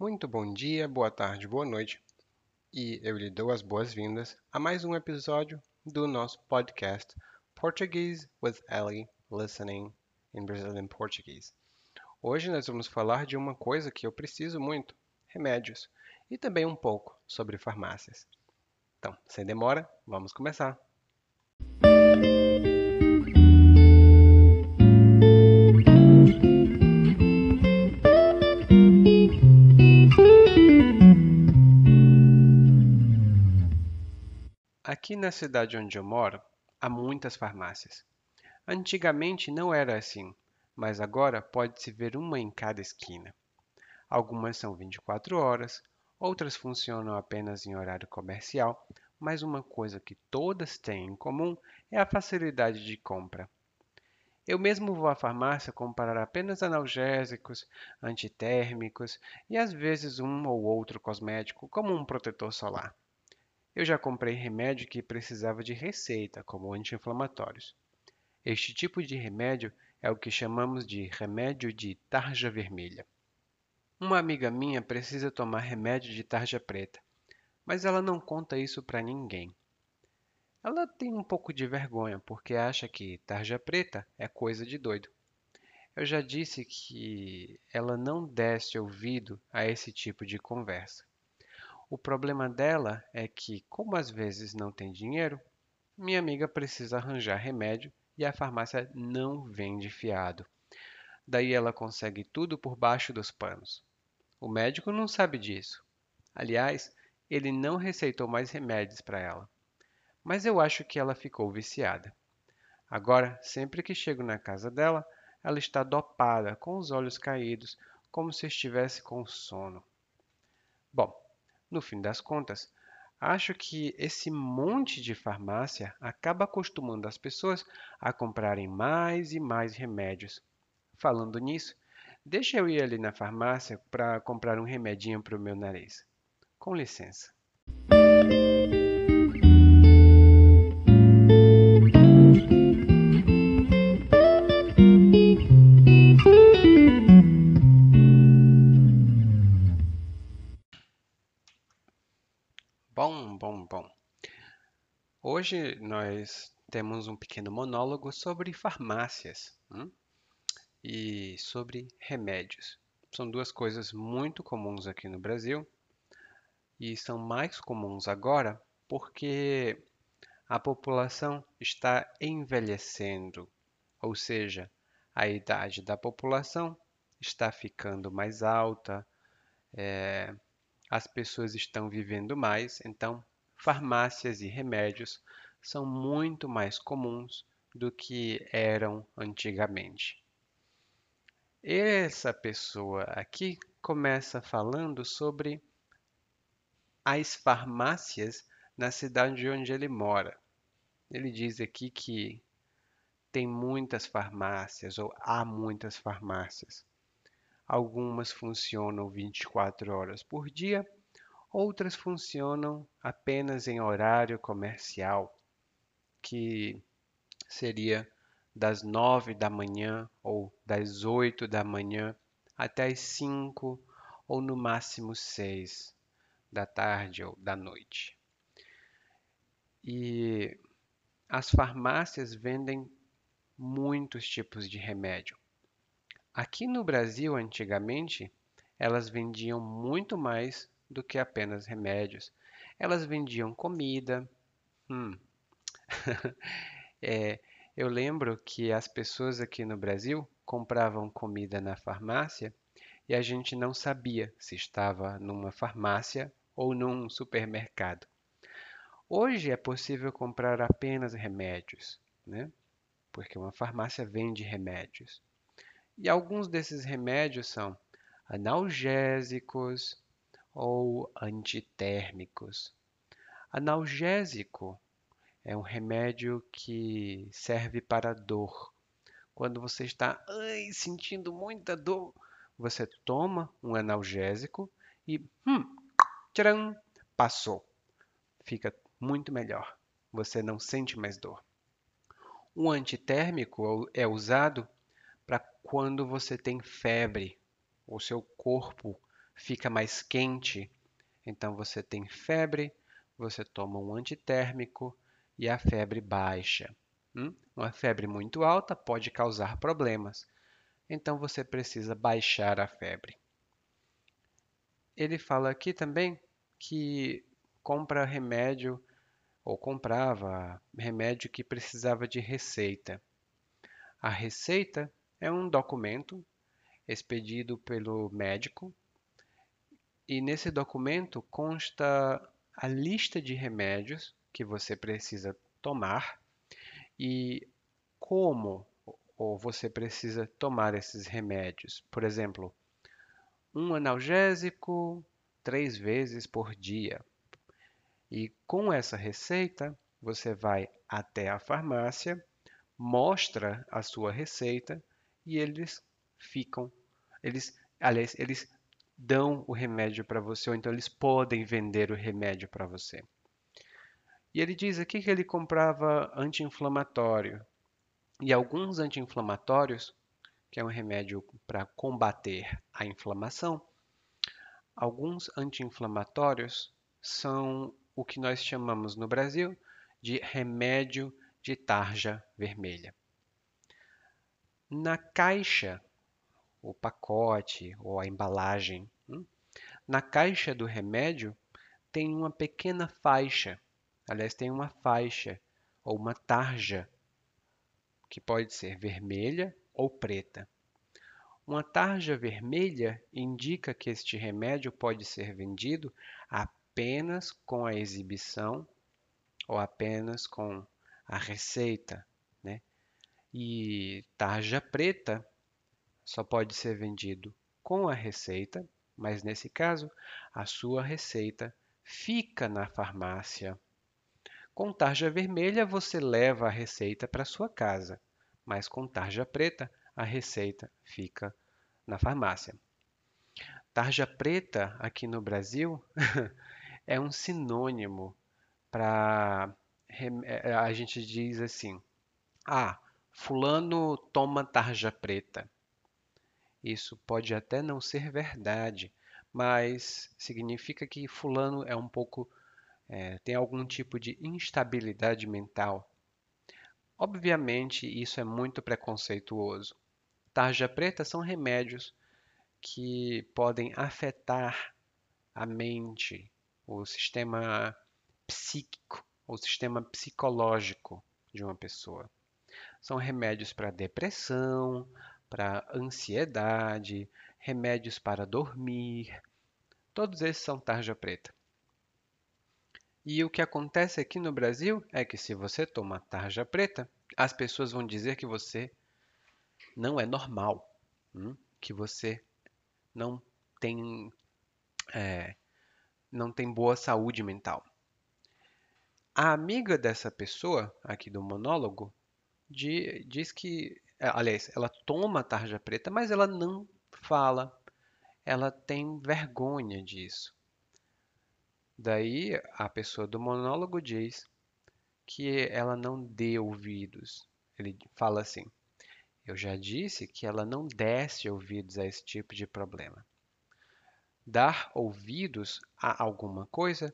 Muito bom dia, boa tarde, boa noite. E eu lhe dou as boas-vindas a mais um episódio do nosso podcast Portuguese with Ellie Listening in Brazilian Portuguese. Hoje nós vamos falar de uma coisa que eu preciso muito: remédios, e também um pouco sobre farmácias. Então, sem demora, vamos começar. Aqui na cidade onde eu moro, há muitas farmácias. Antigamente não era assim, mas agora pode-se ver uma em cada esquina. Algumas são 24 horas, outras funcionam apenas em horário comercial, mas uma coisa que todas têm em comum é a facilidade de compra. Eu mesmo vou à farmácia comprar apenas analgésicos, antitérmicos e às vezes um ou outro cosmético, como um protetor solar. Eu já comprei remédio que precisava de receita, como anti-inflamatórios. Este tipo de remédio é o que chamamos de remédio de tarja vermelha. Uma amiga minha precisa tomar remédio de tarja preta, mas ela não conta isso para ninguém. Ela tem um pouco de vergonha porque acha que tarja preta é coisa de doido. Eu já disse que ela não desse ouvido a esse tipo de conversa. O problema dela é que, como às vezes não tem dinheiro, minha amiga precisa arranjar remédio e a farmácia não vende fiado. Daí ela consegue tudo por baixo dos panos. O médico não sabe disso. Aliás, ele não receitou mais remédios para ela. Mas eu acho que ela ficou viciada. Agora, sempre que chego na casa dela, ela está dopada, com os olhos caídos, como se estivesse com sono. Bom, no fim das contas, acho que esse monte de farmácia acaba acostumando as pessoas a comprarem mais e mais remédios. Falando nisso, deixa eu ir ali na farmácia para comprar um remedinho para o meu nariz. Com licença. Hoje nós temos um pequeno monólogo sobre farmácias hum? e sobre remédios. São duas coisas muito comuns aqui no Brasil e são mais comuns agora porque a população está envelhecendo, ou seja, a idade da população está ficando mais alta, é, as pessoas estão vivendo mais, então farmácias e remédios são muito mais comuns do que eram antigamente. Essa pessoa aqui começa falando sobre as farmácias na cidade onde ele mora. Ele diz aqui que tem muitas farmácias ou há muitas farmácias. Algumas funcionam 24 horas por dia, outras funcionam apenas em horário comercial, que seria das 9 da manhã ou das 8 da manhã até as 5 ou no máximo 6 da tarde ou da noite. E as farmácias vendem muitos tipos de remédio. Aqui no Brasil, antigamente, elas vendiam muito mais do que apenas remédios. Elas vendiam comida. Hum. é, eu lembro que as pessoas aqui no Brasil compravam comida na farmácia e a gente não sabia se estava numa farmácia ou num supermercado. Hoje é possível comprar apenas remédios, né? Porque uma farmácia vende remédios. E alguns desses remédios são analgésicos ou antitérmicos. Analgésico é um remédio que serve para dor. Quando você está ai, sentindo muita dor, você toma um analgésico e hum, tcharam, passou. Fica muito melhor. Você não sente mais dor. O antitérmico é usado para quando você tem febre, o seu corpo fica mais quente, então você tem febre, você toma um antitérmico e a febre baixa. Hum? Uma febre muito alta pode causar problemas, então você precisa baixar a febre. Ele fala aqui também que compra remédio ou comprava remédio que precisava de receita. A receita é um documento expedido pelo médico e nesse documento consta a lista de remédios que você precisa tomar e como ou você precisa tomar esses remédios. Por exemplo, um analgésico três vezes por dia, e com essa receita, você vai até a farmácia, mostra a sua receita e eles ficam, eles, aliás, eles dão o remédio para você, ou então eles podem vender o remédio para você. E ele diz aqui que ele comprava anti-inflamatório. E alguns anti-inflamatórios, que é um remédio para combater a inflamação, alguns anti-inflamatórios são o que nós chamamos no Brasil de remédio de tarja vermelha. Na caixa, o pacote ou a embalagem, hum, na caixa do remédio tem uma pequena faixa, aliás, tem uma faixa ou uma tarja que pode ser vermelha ou preta. Uma tarja vermelha indica que este remédio pode ser vendido apenas com a exibição ou apenas com a receita, né? E tarja preta só pode ser vendido com a receita, mas nesse caso a sua receita fica na farmácia. Com tarja vermelha você leva a receita para sua casa, mas com tarja preta a receita fica na farmácia. Tarja preta aqui no Brasil é um sinônimo para é, a gente diz assim: ah, fulano toma tarja preta. Isso pode até não ser verdade, mas significa que fulano é um pouco é, tem algum tipo de instabilidade mental. Obviamente, isso é muito preconceituoso. Tarja preta são remédios que podem afetar a mente, o sistema psíquico, o sistema psicológico de uma pessoa. São remédios para depressão, para ansiedade, remédios para dormir. Todos esses são tarja preta. E o que acontece aqui no Brasil é que se você toma tarja preta, as pessoas vão dizer que você não é normal, hum? que você não tem é, não tem boa saúde mental. A amiga dessa pessoa, aqui do monólogo, diz que, é, aliás, ela toma tarja preta, mas ela não fala, ela tem vergonha disso. Daí a pessoa do monólogo diz que ela não dê ouvidos. Ele fala assim: Eu já disse que ela não desse ouvidos a esse tipo de problema. Dar ouvidos a alguma coisa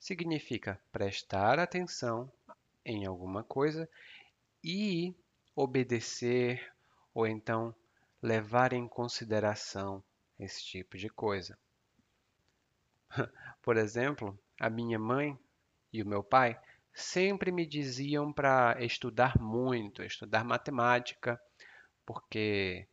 significa prestar atenção em alguma coisa e obedecer ou então levar em consideração esse tipo de coisa. Por exemplo, a minha mãe e o meu pai sempre me diziam para estudar muito, estudar matemática, porque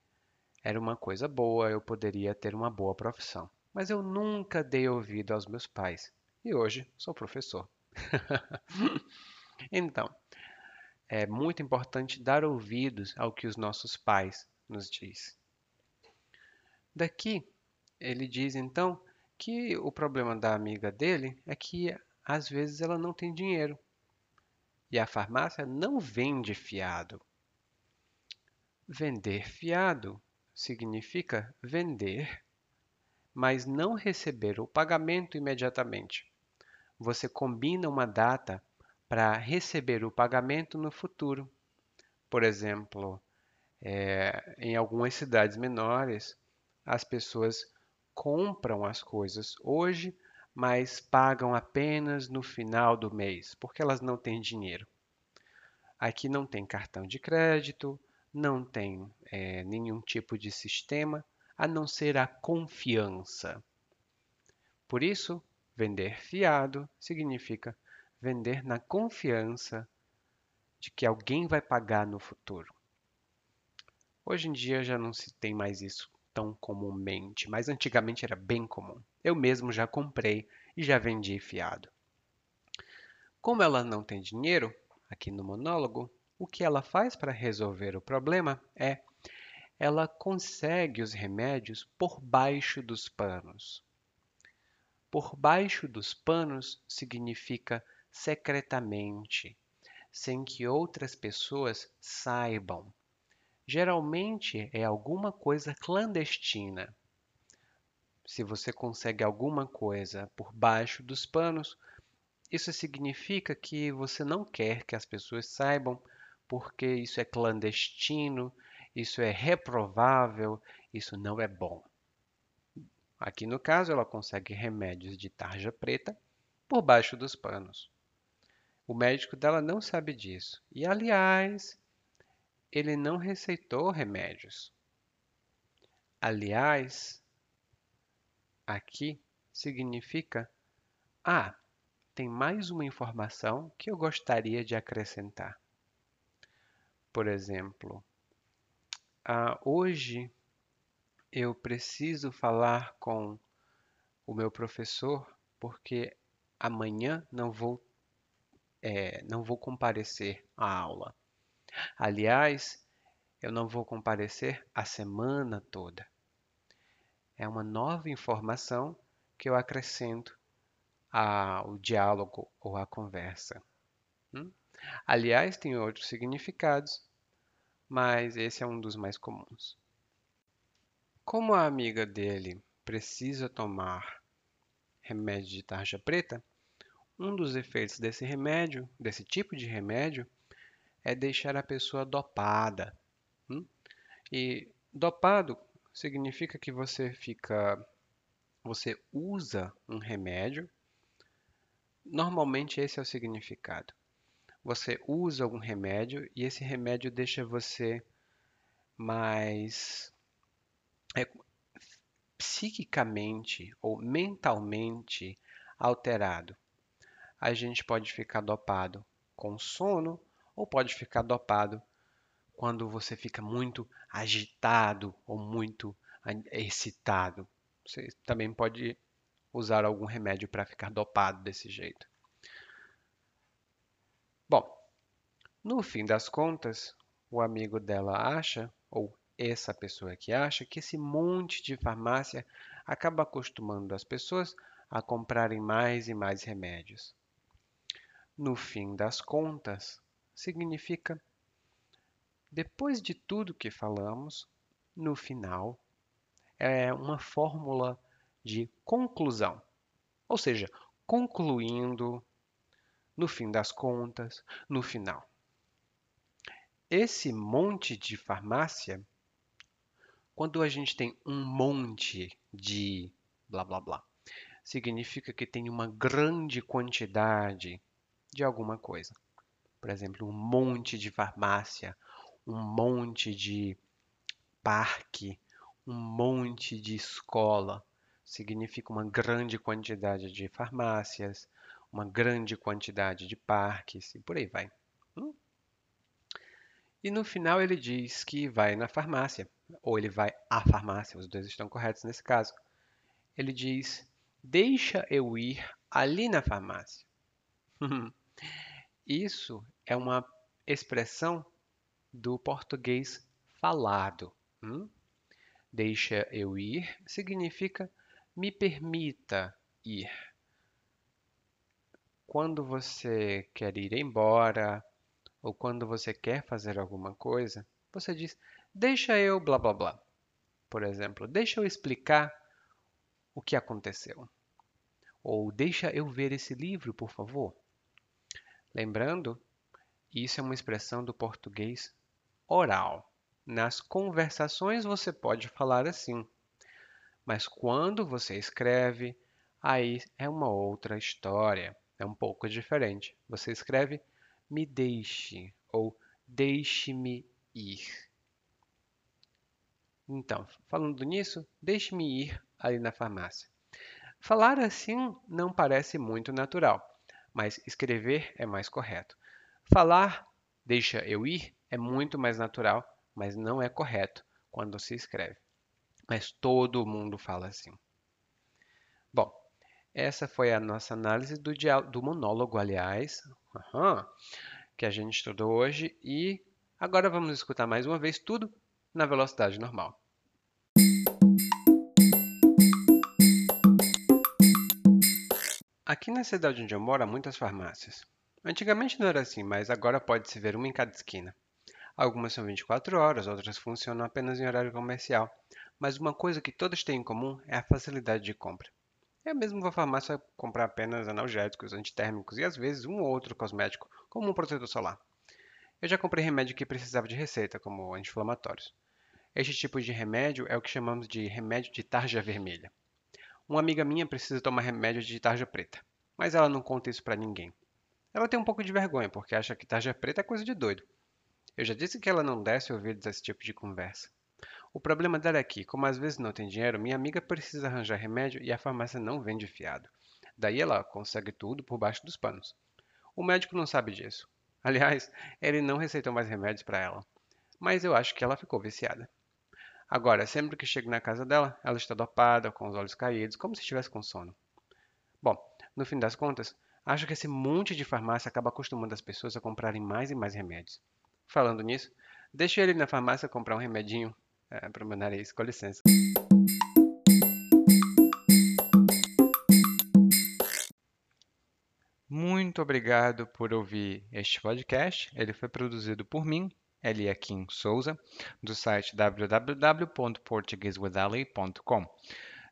era uma coisa boa, eu poderia ter uma boa profissão mas eu nunca dei ouvido aos meus pais e hoje sou professor. então, é muito importante dar ouvidos ao que os nossos pais nos diz. Daqui, ele diz então que o problema da amiga dele é que às vezes ela não tem dinheiro e a farmácia não vende fiado. Vender fiado significa vender mas não receber o pagamento imediatamente. Você combina uma data para receber o pagamento no futuro. Por exemplo, é, em algumas cidades menores, as pessoas compram as coisas hoje, mas pagam apenas no final do mês, porque elas não têm dinheiro. Aqui não tem cartão de crédito, não tem é, nenhum tipo de sistema a não ser a confiança. Por isso, vender fiado significa vender na confiança de que alguém vai pagar no futuro. Hoje em dia já não se tem mais isso tão comumente, mas antigamente era bem comum. Eu mesmo já comprei e já vendi fiado. Como ela não tem dinheiro, aqui no monólogo, o que ela faz para resolver o problema é ela consegue os remédios por baixo dos panos. Por baixo dos panos significa secretamente, sem que outras pessoas saibam. Geralmente é alguma coisa clandestina. Se você consegue alguma coisa por baixo dos panos, isso significa que você não quer que as pessoas saibam, porque isso é clandestino, isso é reprovável, isso não é bom. Aqui no caso, ela consegue remédios de tarja preta por baixo dos panos. O médico dela não sabe disso. E, aliás, ele não receitou remédios. Aliás, aqui significa: ah, tem mais uma informação que eu gostaria de acrescentar. Por exemplo, ah, hoje eu preciso falar com o meu professor porque amanhã não vou, é, não vou comparecer à aula. Aliás, eu não vou comparecer a semana toda. É uma nova informação que eu acrescento ao diálogo ou à conversa. Hum? Aliás, tem outros significados, mas esse é um dos mais comuns. Como a amiga dele precisa tomar remédio de tarja preta, um dos efeitos desse remédio, desse tipo de remédio, é deixar a pessoa dopada. Hum? E dopado significa que você fica, você usa um remédio. Normalmente esse é o significado. Você usa um remédio e esse remédio deixa você mais é, psiquicamente ou mentalmente alterado. A gente pode ficar dopado com sono ou pode ficar dopado quando você fica muito agitado ou muito excitado. Você também pode usar algum remédio para ficar dopado desse jeito. Bom, no fim das contas, o amigo dela acha, ou essa pessoa que acha, que esse monte de farmácia acaba acostumando as pessoas a comprarem mais e mais remédios. No fim das contas, significa depois de tudo que falamos, no final é uma fórmula de conclusão. Ou seja, concluindo no fim das contas, no final. Esse monte de farmácia, quando a gente tem um monte de blá blá blá, significa que tem uma grande quantidade de alguma coisa por exemplo, um monte de farmácia, um monte de parque, um monte de escola. Significa uma grande quantidade de farmácias, uma grande quantidade de parques e por aí vai. Hum? E no final ele diz que vai na farmácia, ou ele vai à farmácia, os dois estão corretos nesse caso. Ele diz: Deixa eu ir ali na farmácia. Isso é uma expressão do português falado. Hum? Deixa eu ir significa me permita ir. Quando você quer ir embora ou quando você quer fazer alguma coisa, você diz: deixa eu blá blá blá. Por exemplo, deixa eu explicar o que aconteceu. Ou deixa eu ver esse livro, por favor. Lembrando, isso é uma expressão do português oral. Nas conversações você pode falar assim, Mas quando você escreve, aí é uma outra história. É um pouco diferente. Você escreve me deixe ou deixe-me ir. Então, falando nisso, deixe-me ir ali na farmácia. Falar assim não parece muito natural, mas escrever é mais correto. Falar deixa eu ir é muito mais natural, mas não é correto quando se escreve. Mas todo mundo fala assim. Bom, essa foi a nossa análise do, do monólogo, aliás, uhum, que a gente estudou hoje. E agora vamos escutar mais uma vez tudo na velocidade normal. Aqui na cidade onde eu moro há muitas farmácias. Antigamente não era assim, mas agora pode-se ver uma em cada esquina. Algumas são 24 horas, outras funcionam apenas em horário comercial. Mas uma coisa que todas têm em comum é a facilidade de compra. Eu mesmo vou à farmácia comprar apenas analgésicos, antitérmicos e às vezes um ou outro cosmético, como um protetor solar. Eu já comprei remédio que precisava de receita, como anti-inflamatórios. Este tipo de remédio é o que chamamos de remédio de tarja vermelha. Uma amiga minha precisa tomar remédio de tarja preta, mas ela não conta isso para ninguém. Ela tem um pouco de vergonha, porque acha que tarja preta é coisa de doido. Eu já disse que ela não desce ouvidos a esse tipo de conversa. O problema dela é que, como às vezes não tem dinheiro, minha amiga precisa arranjar remédio e a farmácia não vende fiado. Daí ela consegue tudo por baixo dos panos. O médico não sabe disso. Aliás, ele não receitou mais remédios para ela. Mas eu acho que ela ficou viciada. Agora, sempre que chego na casa dela, ela está dopada, com os olhos caídos, como se estivesse com sono. Bom, no fim das contas, acho que esse monte de farmácia acaba acostumando as pessoas a comprarem mais e mais remédios. Falando nisso, deixe ele na farmácia comprar um remedinho é, para o meu nariz, com licença. Muito obrigado por ouvir este podcast. Ele foi produzido por mim, Elia Kim Souza, do site www.portuguesewithali.com.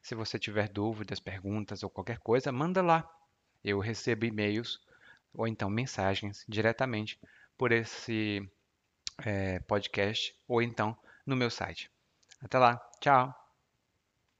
Se você tiver dúvidas, perguntas ou qualquer coisa, manda lá. Eu recebo e-mails ou então mensagens diretamente por esse é, podcast ou então no meu site. Até lá, tchau!